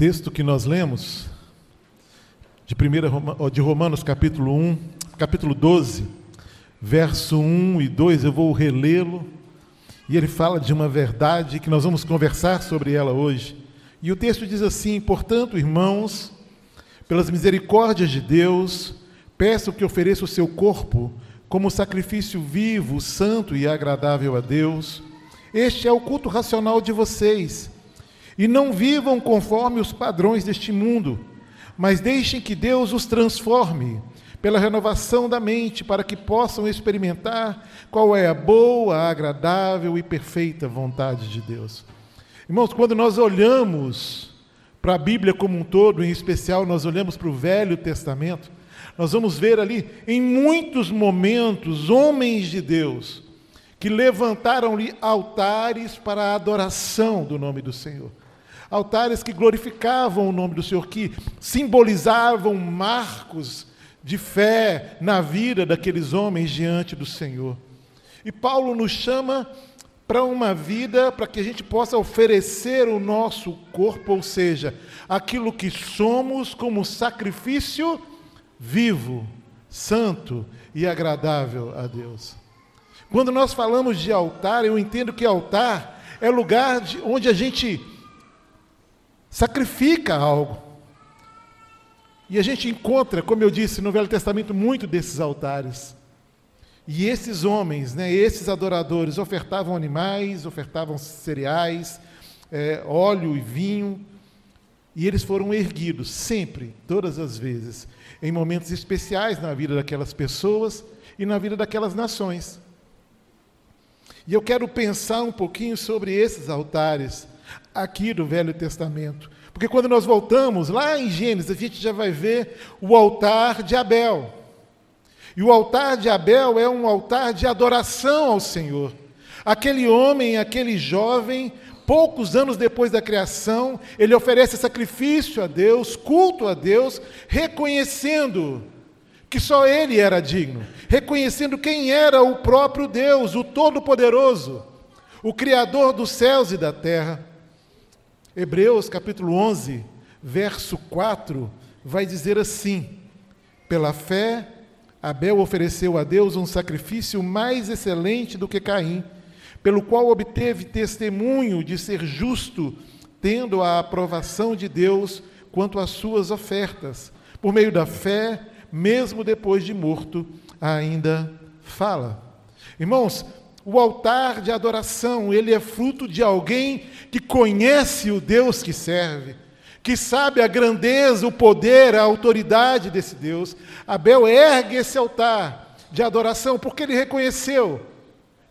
texto que nós lemos, de, primeira, de Romanos capítulo 1, capítulo 12, verso 1 e 2, eu vou relê-lo, e ele fala de uma verdade que nós vamos conversar sobre ela hoje. E o texto diz assim: Portanto, irmãos, pelas misericórdias de Deus, peço que ofereça o seu corpo como sacrifício vivo, santo e agradável a Deus. Este é o culto racional de vocês. E não vivam conforme os padrões deste mundo, mas deixem que Deus os transforme pela renovação da mente, para que possam experimentar qual é a boa, agradável e perfeita vontade de Deus. Irmãos, quando nós olhamos para a Bíblia como um todo, em especial nós olhamos para o Velho Testamento, nós vamos ver ali, em muitos momentos, homens de Deus que levantaram-lhe altares para a adoração do nome do Senhor altares que glorificavam o nome do Senhor, que simbolizavam marcos de fé na vida daqueles homens diante do Senhor. E Paulo nos chama para uma vida para que a gente possa oferecer o nosso corpo, ou seja, aquilo que somos como sacrifício vivo, santo e agradável a Deus. Quando nós falamos de altar, eu entendo que altar é lugar de, onde a gente sacrifica algo. E a gente encontra, como eu disse, no Velho Testamento, muito desses altares. E esses homens, né, esses adoradores, ofertavam animais, ofertavam cereais, é, óleo e vinho, e eles foram erguidos sempre, todas as vezes, em momentos especiais na vida daquelas pessoas e na vida daquelas nações. E eu quero pensar um pouquinho sobre esses altares, aqui do Velho Testamento. Porque quando nós voltamos lá em Gênesis, a gente já vai ver o altar de Abel. E o altar de Abel é um altar de adoração ao Senhor. Aquele homem, aquele jovem, poucos anos depois da criação, ele oferece sacrifício a Deus, culto a Deus, reconhecendo que só ele era digno, reconhecendo quem era o próprio Deus, o Todo-Poderoso, o Criador dos céus e da terra. Hebreus capítulo 11, verso 4, vai dizer assim: Pela fé, Abel ofereceu a Deus um sacrifício mais excelente do que Caim, pelo qual obteve testemunho de ser justo, tendo a aprovação de Deus quanto às suas ofertas. Por meio da fé, mesmo depois de morto, ainda fala. Irmãos, o altar de adoração, ele é fruto de alguém que conhece o Deus que serve, que sabe a grandeza, o poder, a autoridade desse Deus. Abel ergue esse altar de adoração porque ele reconheceu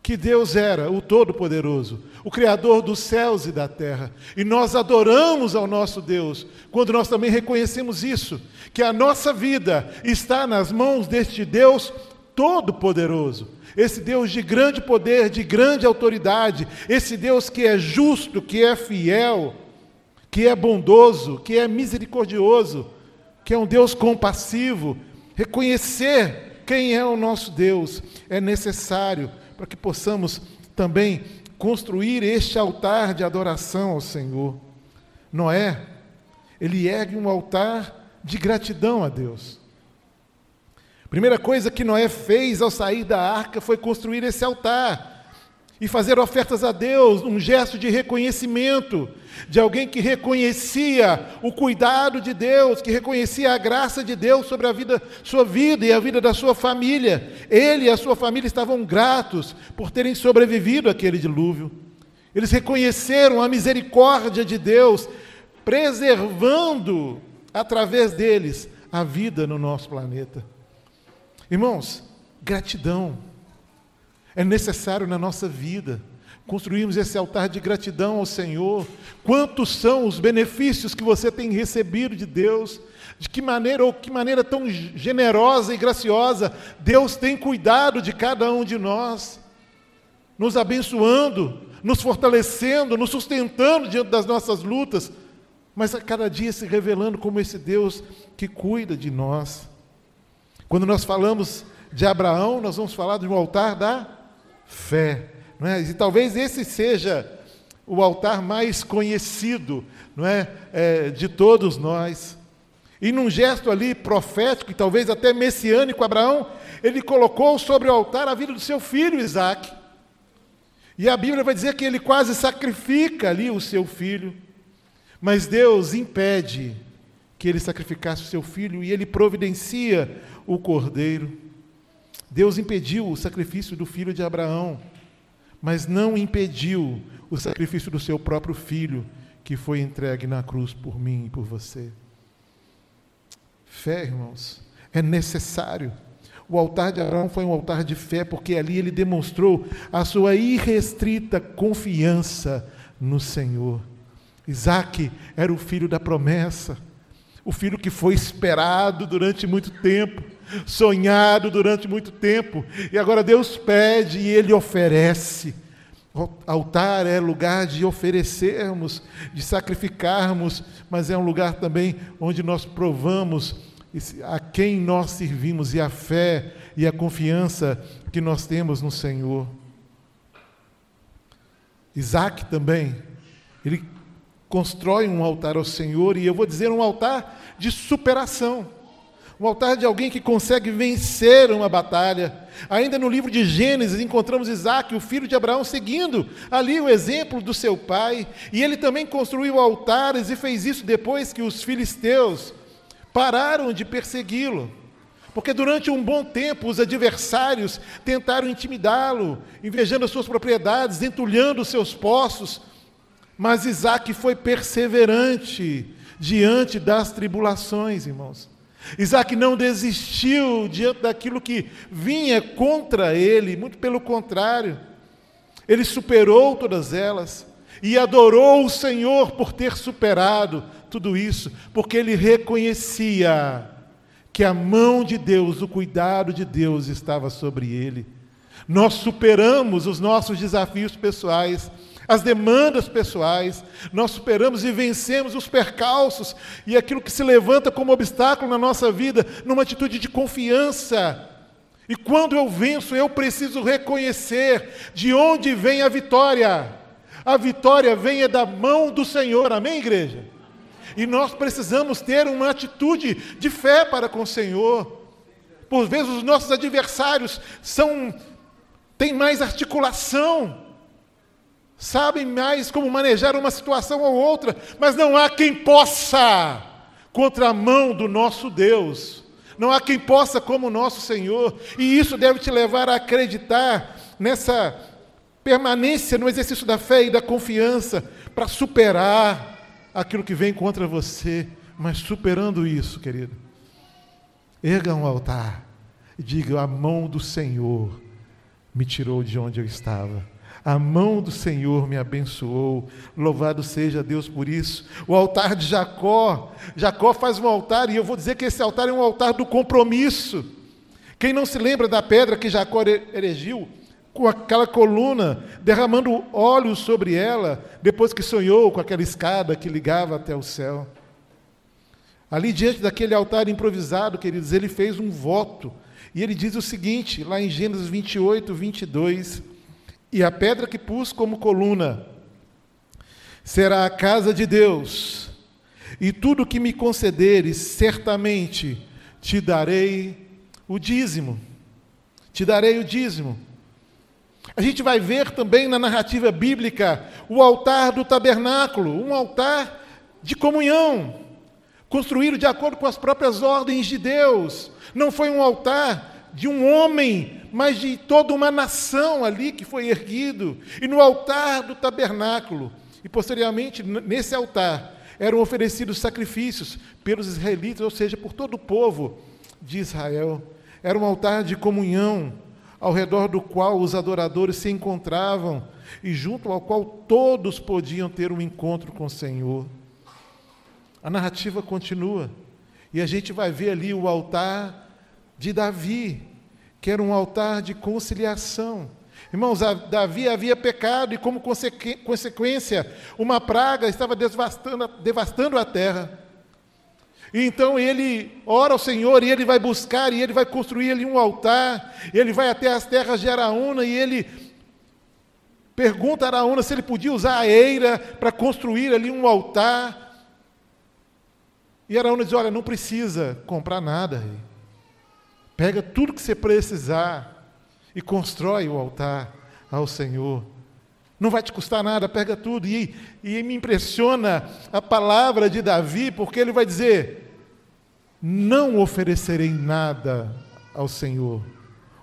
que Deus era o Todo-Poderoso, o Criador dos céus e da terra. E nós adoramos ao nosso Deus quando nós também reconhecemos isso, que a nossa vida está nas mãos deste Deus Todo-Poderoso esse Deus de grande poder, de grande autoridade, esse Deus que é justo, que é fiel, que é bondoso, que é misericordioso, que é um Deus compassivo. Reconhecer quem é o nosso Deus é necessário para que possamos também construir este altar de adoração ao Senhor. Noé, ele ergue um altar de gratidão a Deus. Primeira coisa que Noé fez ao sair da arca foi construir esse altar e fazer ofertas a Deus, um gesto de reconhecimento, de alguém que reconhecia o cuidado de Deus, que reconhecia a graça de Deus sobre a vida, sua vida e a vida da sua família. Ele e a sua família estavam gratos por terem sobrevivido àquele dilúvio. Eles reconheceram a misericórdia de Deus, preservando através deles a vida no nosso planeta. Irmãos, gratidão é necessário na nossa vida. Construímos esse altar de gratidão ao Senhor. Quantos são os benefícios que você tem recebido de Deus? De que maneira ou que maneira tão generosa e graciosa Deus tem cuidado de cada um de nós, nos abençoando, nos fortalecendo, nos sustentando diante das nossas lutas, mas a cada dia se revelando como esse Deus que cuida de nós. Quando nós falamos de Abraão, nós vamos falar de um altar da fé. Não é? E talvez esse seja o altar mais conhecido não é, é, de todos nós. E num gesto ali profético, e talvez até messiânico, Abraão, ele colocou sobre o altar a vida do seu filho Isaac. E a Bíblia vai dizer que ele quase sacrifica ali o seu filho. Mas Deus impede que ele sacrificasse o seu filho e ele providencia o cordeiro. Deus impediu o sacrifício do filho de Abraão, mas não impediu o sacrifício do seu próprio filho, que foi entregue na cruz por mim e por você. Fé, irmãos, é necessário. O altar de Abraão foi um altar de fé, porque ali ele demonstrou a sua irrestrita confiança no Senhor. Isaac era o filho da promessa, o filho que foi esperado durante muito tempo, sonhado durante muito tempo, e agora Deus pede e ele oferece. O altar é lugar de oferecermos, de sacrificarmos, mas é um lugar também onde nós provamos a quem nós servimos e a fé e a confiança que nós temos no Senhor. Isaac também, ele constrói um altar ao Senhor, e eu vou dizer um altar de superação um altar de alguém que consegue vencer uma batalha. Ainda no livro de Gênesis encontramos Isaac, o filho de Abraão, seguindo ali o exemplo do seu pai, e ele também construiu altares e fez isso depois que os filisteus pararam de persegui-lo. Porque durante um bom tempo os adversários tentaram intimidá-lo, invejando as suas propriedades, entulhando os seus poços. Mas Isaac foi perseverante diante das tribulações, irmãos. Isaac não desistiu diante daquilo que vinha contra ele, muito pelo contrário, ele superou todas elas e adorou o Senhor por ter superado tudo isso, porque ele reconhecia que a mão de Deus, o cuidado de Deus estava sobre ele. Nós superamos os nossos desafios pessoais as demandas pessoais, nós superamos e vencemos os percalços e aquilo que se levanta como obstáculo na nossa vida, numa atitude de confiança. E quando eu venço, eu preciso reconhecer de onde vem a vitória. A vitória vem é da mão do Senhor, amém, igreja? E nós precisamos ter uma atitude de fé para com o Senhor. Por vezes os nossos adversários são têm mais articulação, sabem mais como manejar uma situação ou outra, mas não há quem possa contra a mão do nosso Deus. Não há quem possa como o nosso Senhor, e isso deve te levar a acreditar nessa permanência no exercício da fé e da confiança para superar aquilo que vem contra você, mas superando isso, querido. Erga um altar e diga: a mão do Senhor me tirou de onde eu estava a mão do Senhor me abençoou. Louvado seja Deus por isso. O altar de Jacó. Jacó faz um altar, e eu vou dizer que esse altar é um altar do compromisso. Quem não se lembra da pedra que Jacó erigiu, com aquela coluna, derramando óleo sobre ela, depois que sonhou com aquela escada que ligava até o céu. Ali diante daquele altar improvisado, queridos, ele fez um voto. E ele diz o seguinte, lá em Gênesis 28, 22. E a pedra que pus como coluna será a casa de Deus, e tudo que me concederes, certamente te darei o dízimo. Te darei o dízimo. A gente vai ver também na narrativa bíblica o altar do tabernáculo, um altar de comunhão, construído de acordo com as próprias ordens de Deus. Não foi um altar de um homem mas de toda uma nação ali que foi erguido, e no altar do tabernáculo, e posteriormente nesse altar, eram oferecidos sacrifícios pelos israelitas, ou seja, por todo o povo de Israel. Era um altar de comunhão, ao redor do qual os adoradores se encontravam e junto ao qual todos podiam ter um encontro com o Senhor. A narrativa continua e a gente vai ver ali o altar de Davi, que era um altar de conciliação. Irmãos, Davi havia pecado e, como consequência, uma praga estava devastando, devastando a terra. E então ele ora ao Senhor e ele vai buscar e ele vai construir ali um altar, ele vai até as terras de Araúna e ele Pergunta a Araúna se ele podia usar a eira para construir ali um altar. E Araúna diz: Olha, não precisa comprar nada, rei. Pega tudo que você precisar e constrói o altar ao Senhor. Não vai te custar nada, pega tudo. E, e me impressiona a palavra de Davi, porque ele vai dizer: Não oferecerei nada ao Senhor,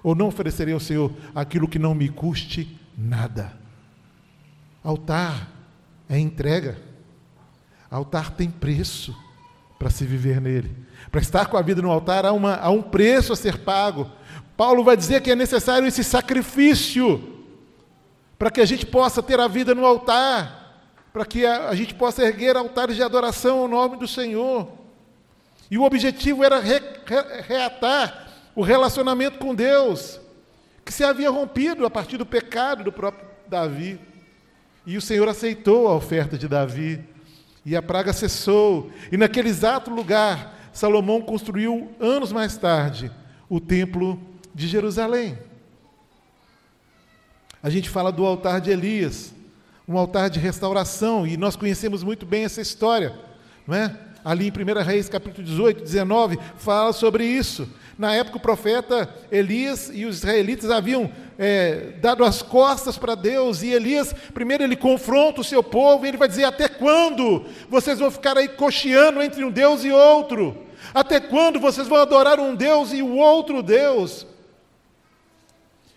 ou não oferecerei ao Senhor aquilo que não me custe nada. Altar é entrega. Altar tem preço para se viver nele. Para estar com a vida no altar há, uma, há um preço a ser pago. Paulo vai dizer que é necessário esse sacrifício para que a gente possa ter a vida no altar, para que a, a gente possa erguer altares de adoração ao nome do Senhor. E o objetivo era re, re, reatar o relacionamento com Deus, que se havia rompido a partir do pecado do próprio Davi. E o Senhor aceitou a oferta de Davi, e a praga cessou. E naquele exato lugar, Salomão construiu, anos mais tarde, o templo de Jerusalém. A gente fala do altar de Elias, um altar de restauração, e nós conhecemos muito bem essa história, não é? Ali em 1 Reis, capítulo 18, 19, fala sobre isso. Na época, o profeta Elias e os israelitas haviam é, dado as costas para Deus, e Elias, primeiro, ele confronta o seu povo, e ele vai dizer: Até quando vocês vão ficar aí cocheando entre um Deus e outro? Até quando vocês vão adorar um Deus e o outro Deus?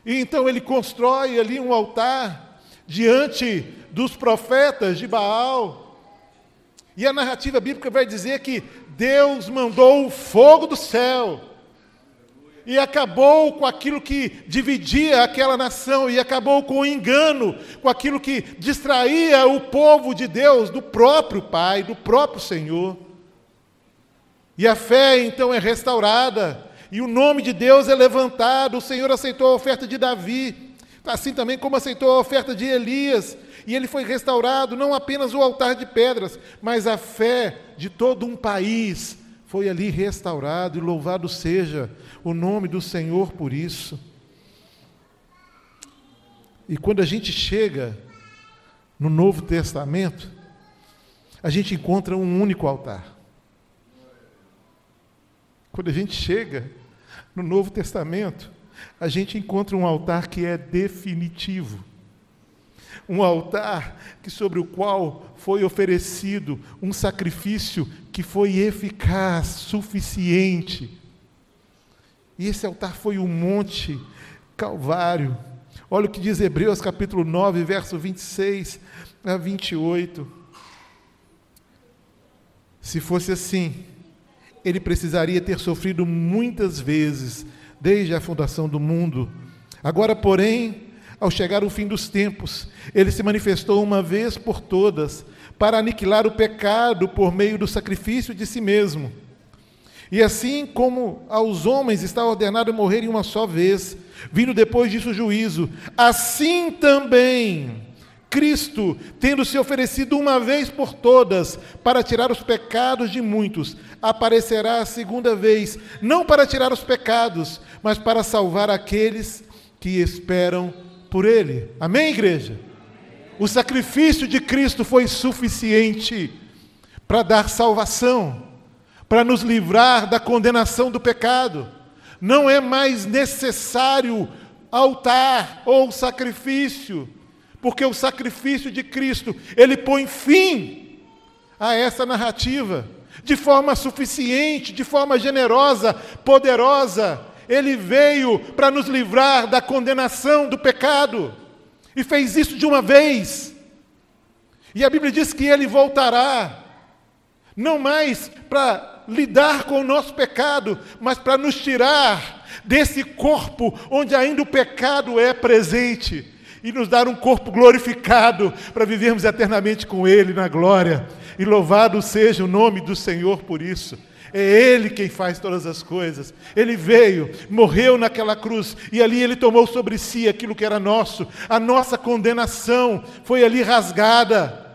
E então ele constrói ali um altar diante dos profetas de Baal. E a narrativa bíblica vai dizer que Deus mandou o fogo do céu e acabou com aquilo que dividia aquela nação, e acabou com o engano, com aquilo que distraía o povo de Deus do próprio Pai, do próprio Senhor. E a fé então é restaurada, e o nome de Deus é levantado. O Senhor aceitou a oferta de Davi, assim também como aceitou a oferta de Elias, e ele foi restaurado, não apenas o altar de pedras, mas a fé de todo um país foi ali restaurado, e louvado seja o nome do Senhor por isso. E quando a gente chega no Novo Testamento, a gente encontra um único altar. Quando a gente chega no Novo Testamento, a gente encontra um altar que é definitivo. Um altar que sobre o qual foi oferecido um sacrifício que foi eficaz, suficiente e esse altar foi o Monte Calvário. Olha o que diz Hebreus capítulo 9, verso 26 a 28. Se fosse assim, ele precisaria ter sofrido muitas vezes desde a fundação do mundo. Agora, porém, ao chegar o fim dos tempos, ele se manifestou uma vez por todas para aniquilar o pecado por meio do sacrifício de si mesmo. E assim como aos homens está ordenado morrer em uma só vez, vindo depois disso o juízo, assim também Cristo, tendo se oferecido uma vez por todas para tirar os pecados de muitos, aparecerá a segunda vez, não para tirar os pecados, mas para salvar aqueles que esperam por Ele. Amém, igreja? O sacrifício de Cristo foi suficiente para dar salvação para nos livrar da condenação do pecado. Não é mais necessário altar ou sacrifício, porque o sacrifício de Cristo, ele põe fim a essa narrativa de forma suficiente, de forma generosa, poderosa. Ele veio para nos livrar da condenação do pecado e fez isso de uma vez. E a Bíblia diz que ele voltará, não mais para lidar com o nosso pecado, mas para nos tirar desse corpo onde ainda o pecado é presente e nos dar um corpo glorificado para vivermos eternamente com Ele na glória. E louvado seja o nome do Senhor por isso. É Ele quem faz todas as coisas. Ele veio, morreu naquela cruz e ali Ele tomou sobre si aquilo que era nosso. A nossa condenação foi ali rasgada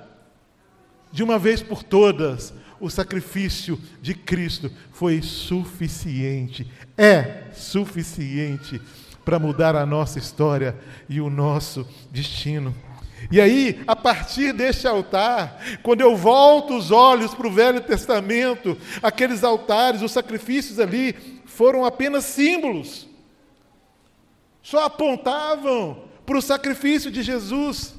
de uma vez por todas o sacrifício de Cristo foi suficiente, é suficiente para mudar a nossa história e o nosso destino. E aí, a partir deste altar, quando eu volto os olhos para o Velho Testamento, aqueles altares, os sacrifícios ali, foram apenas símbolos. Só apontavam para o sacrifício de Jesus.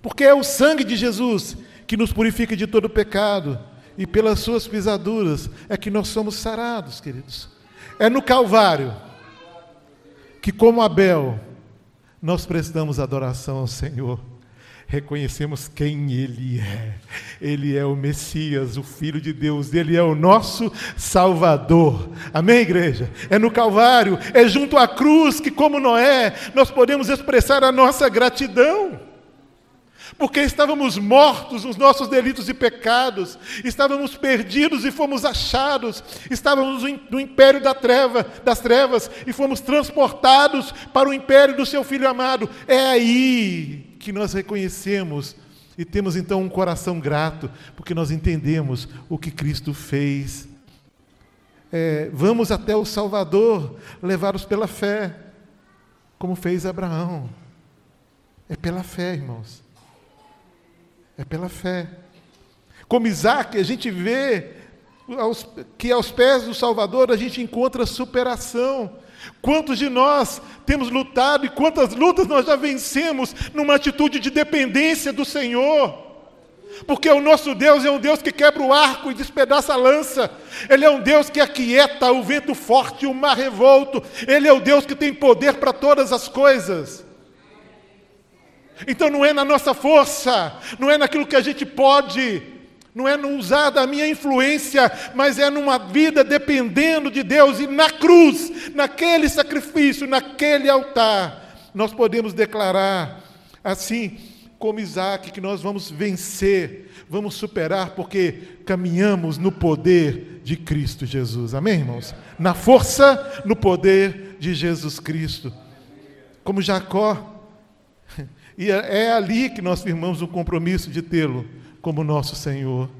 Porque é o sangue de Jesus que nos purifica de todo pecado, e pelas suas pisaduras é que nós somos sarados, queridos. É no Calvário que, como Abel, nós prestamos adoração ao Senhor. Reconhecemos quem Ele é. Ele é o Messias, o Filho de Deus, Ele é o nosso Salvador. Amém, igreja? É no Calvário, é junto à cruz que, como Noé, nós podemos expressar a nossa gratidão porque estávamos mortos nos nossos delitos e pecados, estávamos perdidos e fomos achados, estávamos no império da treva, das trevas e fomos transportados para o império do seu Filho amado. É aí que nós reconhecemos e temos então um coração grato, porque nós entendemos o que Cristo fez. É, vamos até o Salvador, levados pela fé, como fez Abraão. É pela fé, irmãos. É pela fé. Como Isaac, a gente vê que aos pés do Salvador a gente encontra superação. Quantos de nós temos lutado e quantas lutas nós já vencemos numa atitude de dependência do Senhor? Porque o nosso Deus é um Deus que quebra o arco e despedaça a lança. Ele é um Deus que aquieta o vento forte e o mar revolto. Ele é o Deus que tem poder para todas as coisas. Então não é na nossa força, não é naquilo que a gente pode, não é no usar da minha influência, mas é numa vida dependendo de Deus e na cruz, naquele sacrifício, naquele altar, nós podemos declarar assim como Isaac que nós vamos vencer, vamos superar, porque caminhamos no poder de Cristo Jesus. Amém, irmãos? Na força, no poder de Jesus Cristo. Como Jacó e é, é ali que nós firmamos o compromisso de tê-lo como nosso Senhor.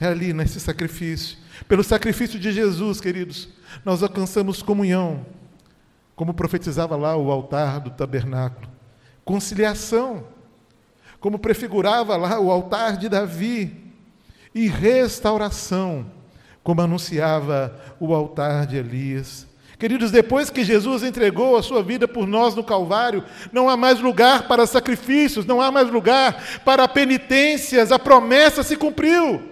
É ali, nesse sacrifício. Pelo sacrifício de Jesus, queridos, nós alcançamos comunhão, como profetizava lá o altar do tabernáculo. Conciliação, como prefigurava lá o altar de Davi. E restauração, como anunciava o altar de Elias. Queridos, depois que Jesus entregou a sua vida por nós no Calvário, não há mais lugar para sacrifícios, não há mais lugar para penitências, a promessa se cumpriu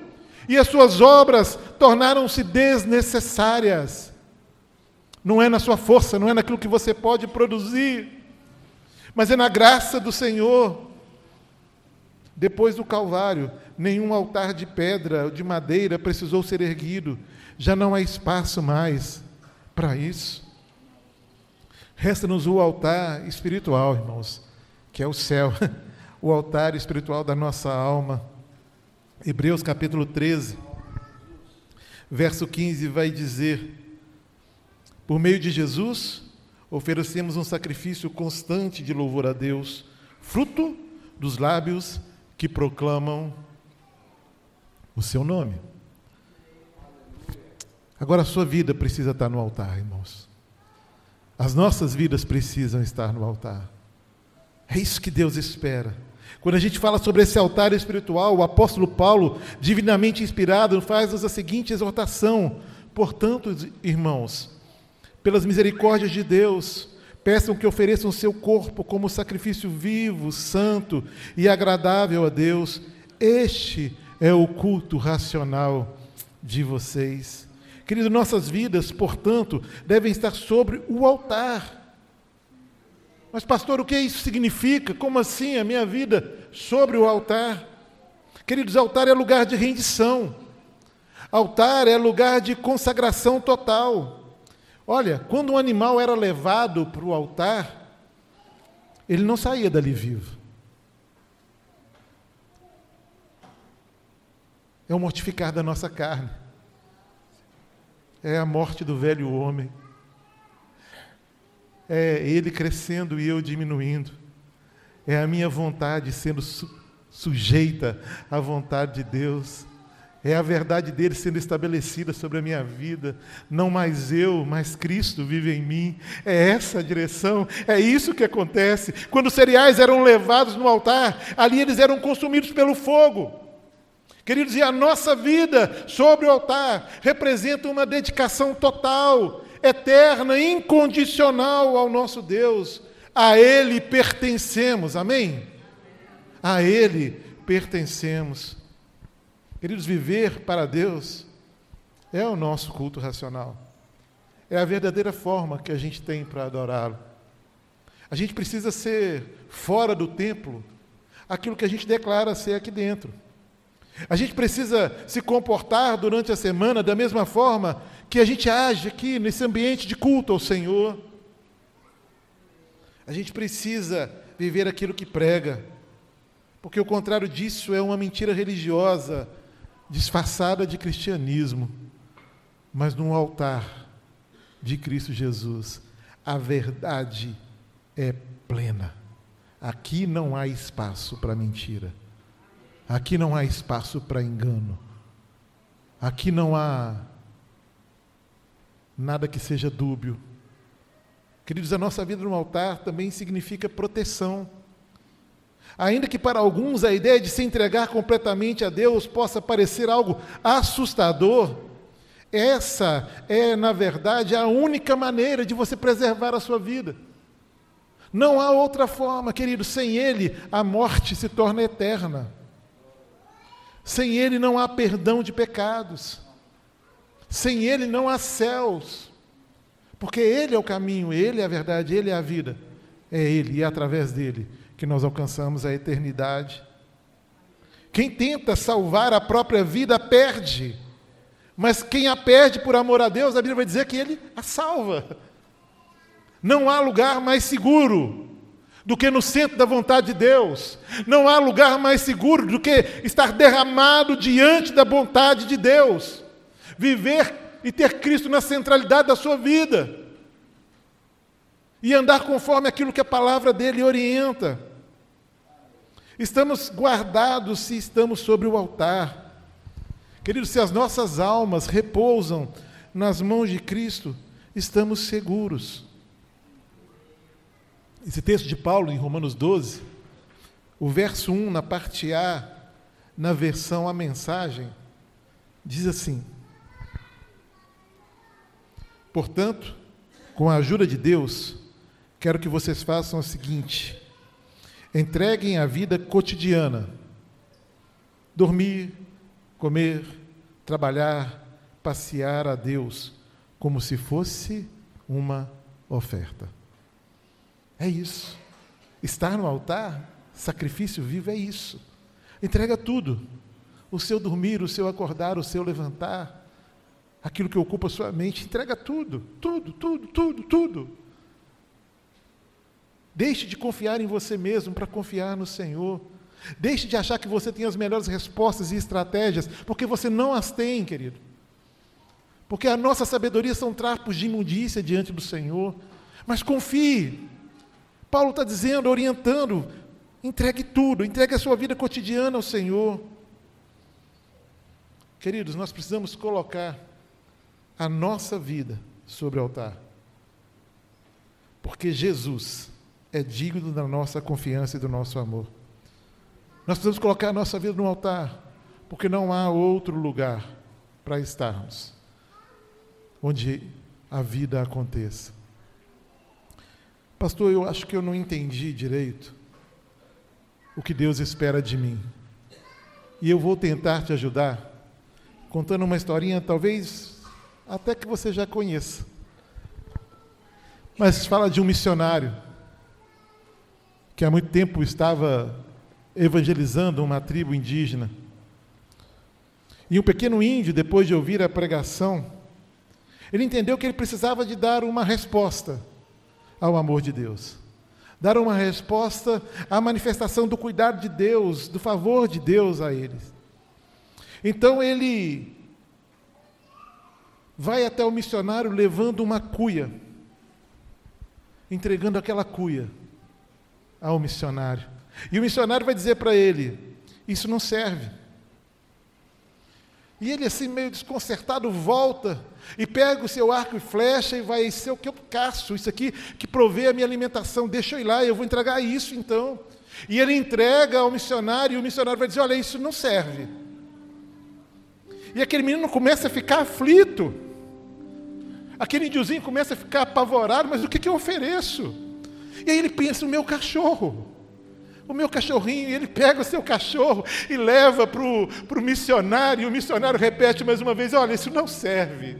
e as suas obras tornaram-se desnecessárias. Não é na sua força, não é naquilo que você pode produzir, mas é na graça do Senhor. Depois do Calvário, nenhum altar de pedra ou de madeira precisou ser erguido, já não há espaço mais para isso. Resta-nos o altar espiritual, irmãos, que é o céu, o altar espiritual da nossa alma. Hebreus capítulo 13, verso 15 vai dizer: Por meio de Jesus, oferecemos um sacrifício constante de louvor a Deus, fruto dos lábios que proclamam o seu nome. Agora a sua vida precisa estar no altar, irmãos. As nossas vidas precisam estar no altar. É isso que Deus espera. Quando a gente fala sobre esse altar espiritual, o apóstolo Paulo, divinamente inspirado, faz a seguinte exortação: Portanto, irmãos, pelas misericórdias de Deus, peçam que ofereçam seu corpo como sacrifício vivo, santo e agradável a Deus. Este é o culto racional de vocês. Querido, nossas vidas, portanto, devem estar sobre o altar. Mas, pastor, o que isso significa? Como assim a minha vida sobre o altar? Queridos, altar é lugar de rendição. Altar é lugar de consagração total. Olha, quando um animal era levado para o altar, ele não saía dali vivo. É o mortificar da nossa carne é a morte do velho homem. É ele crescendo e eu diminuindo. É a minha vontade sendo su sujeita à vontade de Deus. É a verdade dele sendo estabelecida sobre a minha vida. Não mais eu, mas Cristo vive em mim. É essa a direção. É isso que acontece. Quando os cereais eram levados no altar, ali eles eram consumidos pelo fogo. Queridos, e a nossa vida sobre o altar representa uma dedicação total, eterna, incondicional ao nosso Deus. A Ele pertencemos. Amém? A Ele pertencemos. Queridos, viver para Deus é o nosso culto racional. É a verdadeira forma que a gente tem para adorá-lo. A gente precisa ser fora do templo aquilo que a gente declara ser aqui dentro. A gente precisa se comportar durante a semana da mesma forma que a gente age aqui nesse ambiente de culto ao Senhor. A gente precisa viver aquilo que prega, porque o contrário disso é uma mentira religiosa disfarçada de cristianismo, mas num altar de Cristo Jesus, a verdade é plena. Aqui não há espaço para mentira. Aqui não há espaço para engano. Aqui não há nada que seja dúbio. Queridos, a nossa vida no altar também significa proteção. Ainda que para alguns a ideia de se entregar completamente a Deus possa parecer algo assustador, essa é, na verdade, a única maneira de você preservar a sua vida. Não há outra forma, querido, sem Ele a morte se torna eterna. Sem Ele não há perdão de pecados. Sem Ele não há céus. Porque Ele é o caminho, Ele é a verdade, Ele é a vida. É Ele e é através dele que nós alcançamos a eternidade. Quem tenta salvar a própria vida perde. Mas quem a perde por amor a Deus, a Bíblia vai dizer que ele a salva. Não há lugar mais seguro do que no centro da vontade de Deus. Não há lugar mais seguro do que estar derramado diante da vontade de Deus. Viver e ter Cristo na centralidade da sua vida. E andar conforme aquilo que a palavra dele orienta. Estamos guardados se estamos sobre o altar. Queridos, se as nossas almas repousam nas mãos de Cristo, estamos seguros. Esse texto de Paulo, em Romanos 12, o verso 1, na parte A, na versão A Mensagem, diz assim: Portanto, com a ajuda de Deus, quero que vocês façam o seguinte: Entreguem a vida cotidiana. Dormir, comer, trabalhar, passear a Deus, como se fosse uma oferta. É isso. Estar no altar, sacrifício vivo, é isso. Entrega tudo. O seu dormir, o seu acordar, o seu levantar, aquilo que ocupa a sua mente, entrega tudo, tudo, tudo, tudo, tudo. Deixe de confiar em você mesmo para confiar no Senhor. Deixe de achar que você tem as melhores respostas e estratégias, porque você não as tem, querido. Porque a nossa sabedoria são trapos de imundícia diante do Senhor. Mas confie. Paulo está dizendo, orientando, entregue tudo, entregue a sua vida cotidiana ao Senhor. Queridos, nós precisamos colocar a nossa vida sobre o altar. Porque Jesus é digno da nossa confiança e do nosso amor. Nós precisamos colocar a nossa vida no altar, porque não há outro lugar para estarmos onde a vida aconteça. Pastor, eu acho que eu não entendi direito o que Deus espera de mim. E eu vou tentar te ajudar contando uma historinha, talvez até que você já conheça. Mas fala de um missionário que há muito tempo estava evangelizando uma tribo indígena. E um pequeno índio, depois de ouvir a pregação, ele entendeu que ele precisava de dar uma resposta ao amor de Deus. Dar uma resposta à manifestação do cuidado de Deus, do favor de Deus a eles. Então ele vai até o missionário levando uma cuia, entregando aquela cuia ao missionário. E o missionário vai dizer para ele: Isso não serve. E ele, assim, meio desconcertado, volta e pega o seu arco e flecha e vai ser o que eu caço, isso aqui que provê a minha alimentação, deixa eu ir lá, eu vou entregar isso então. E ele entrega ao missionário, e o missionário vai dizer: Olha, isso não serve. E aquele menino começa a ficar aflito. Aquele índiozinho começa a ficar apavorado, mas o que, que eu ofereço? E aí ele pensa: o meu cachorro o meu cachorrinho, e ele pega o seu cachorro e leva para o missionário, e o missionário repete mais uma vez: Olha, isso não serve.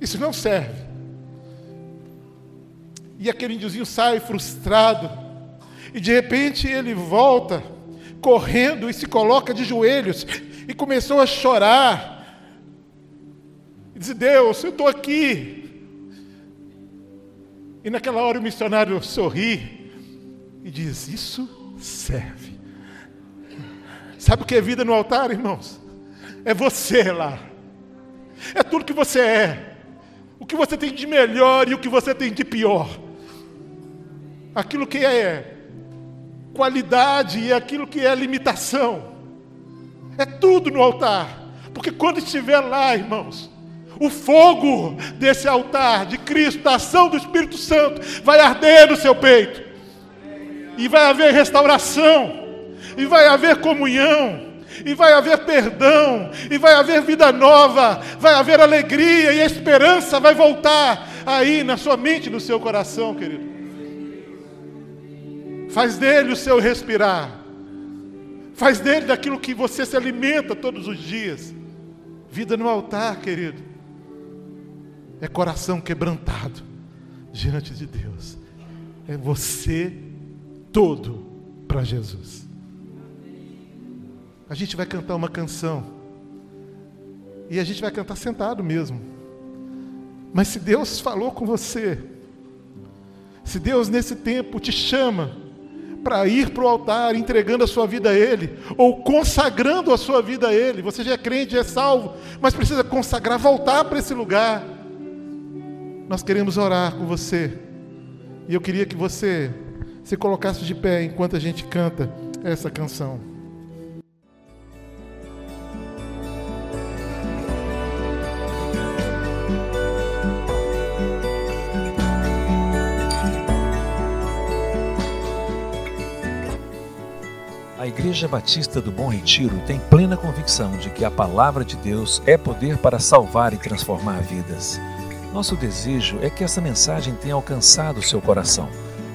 Isso não serve. E aquele índiozinho sai frustrado, e de repente ele volta, correndo, e se coloca de joelhos, e começou a chorar. E diz: Deus, eu estou aqui. E naquela hora o missionário sorri e diz: Isso serve. Sabe o que é vida no altar, irmãos? É você lá. É tudo que você é. O que você tem de melhor e o que você tem de pior. Aquilo que é qualidade e aquilo que é limitação. É tudo no altar. Porque quando estiver lá, irmãos, o fogo desse altar de Cristo, da ação do Espírito Santo, vai arder no seu peito e vai haver restauração, e vai haver comunhão, e vai haver perdão, e vai haver vida nova, vai haver alegria e a esperança vai voltar aí na sua mente, no seu coração, querido. Faz dele o seu respirar, faz dele daquilo que você se alimenta todos os dias. Vida no altar, querido, é coração quebrantado diante de Deus, é você todo para Jesus. A gente vai cantar uma canção. E a gente vai cantar sentado mesmo. Mas se Deus falou com você, se Deus nesse tempo te chama para ir para o altar entregando a sua vida a Ele, ou consagrando a sua vida a Ele, você já é crente, já é salvo, mas precisa consagrar, voltar para esse lugar. Nós queremos orar com você. E eu queria que você se colocasse de pé enquanto a gente canta essa canção. A Igreja Batista do Bom Retiro tem plena convicção de que a palavra de Deus é poder para salvar e transformar vidas. Nosso desejo é que essa mensagem tenha alcançado seu coração.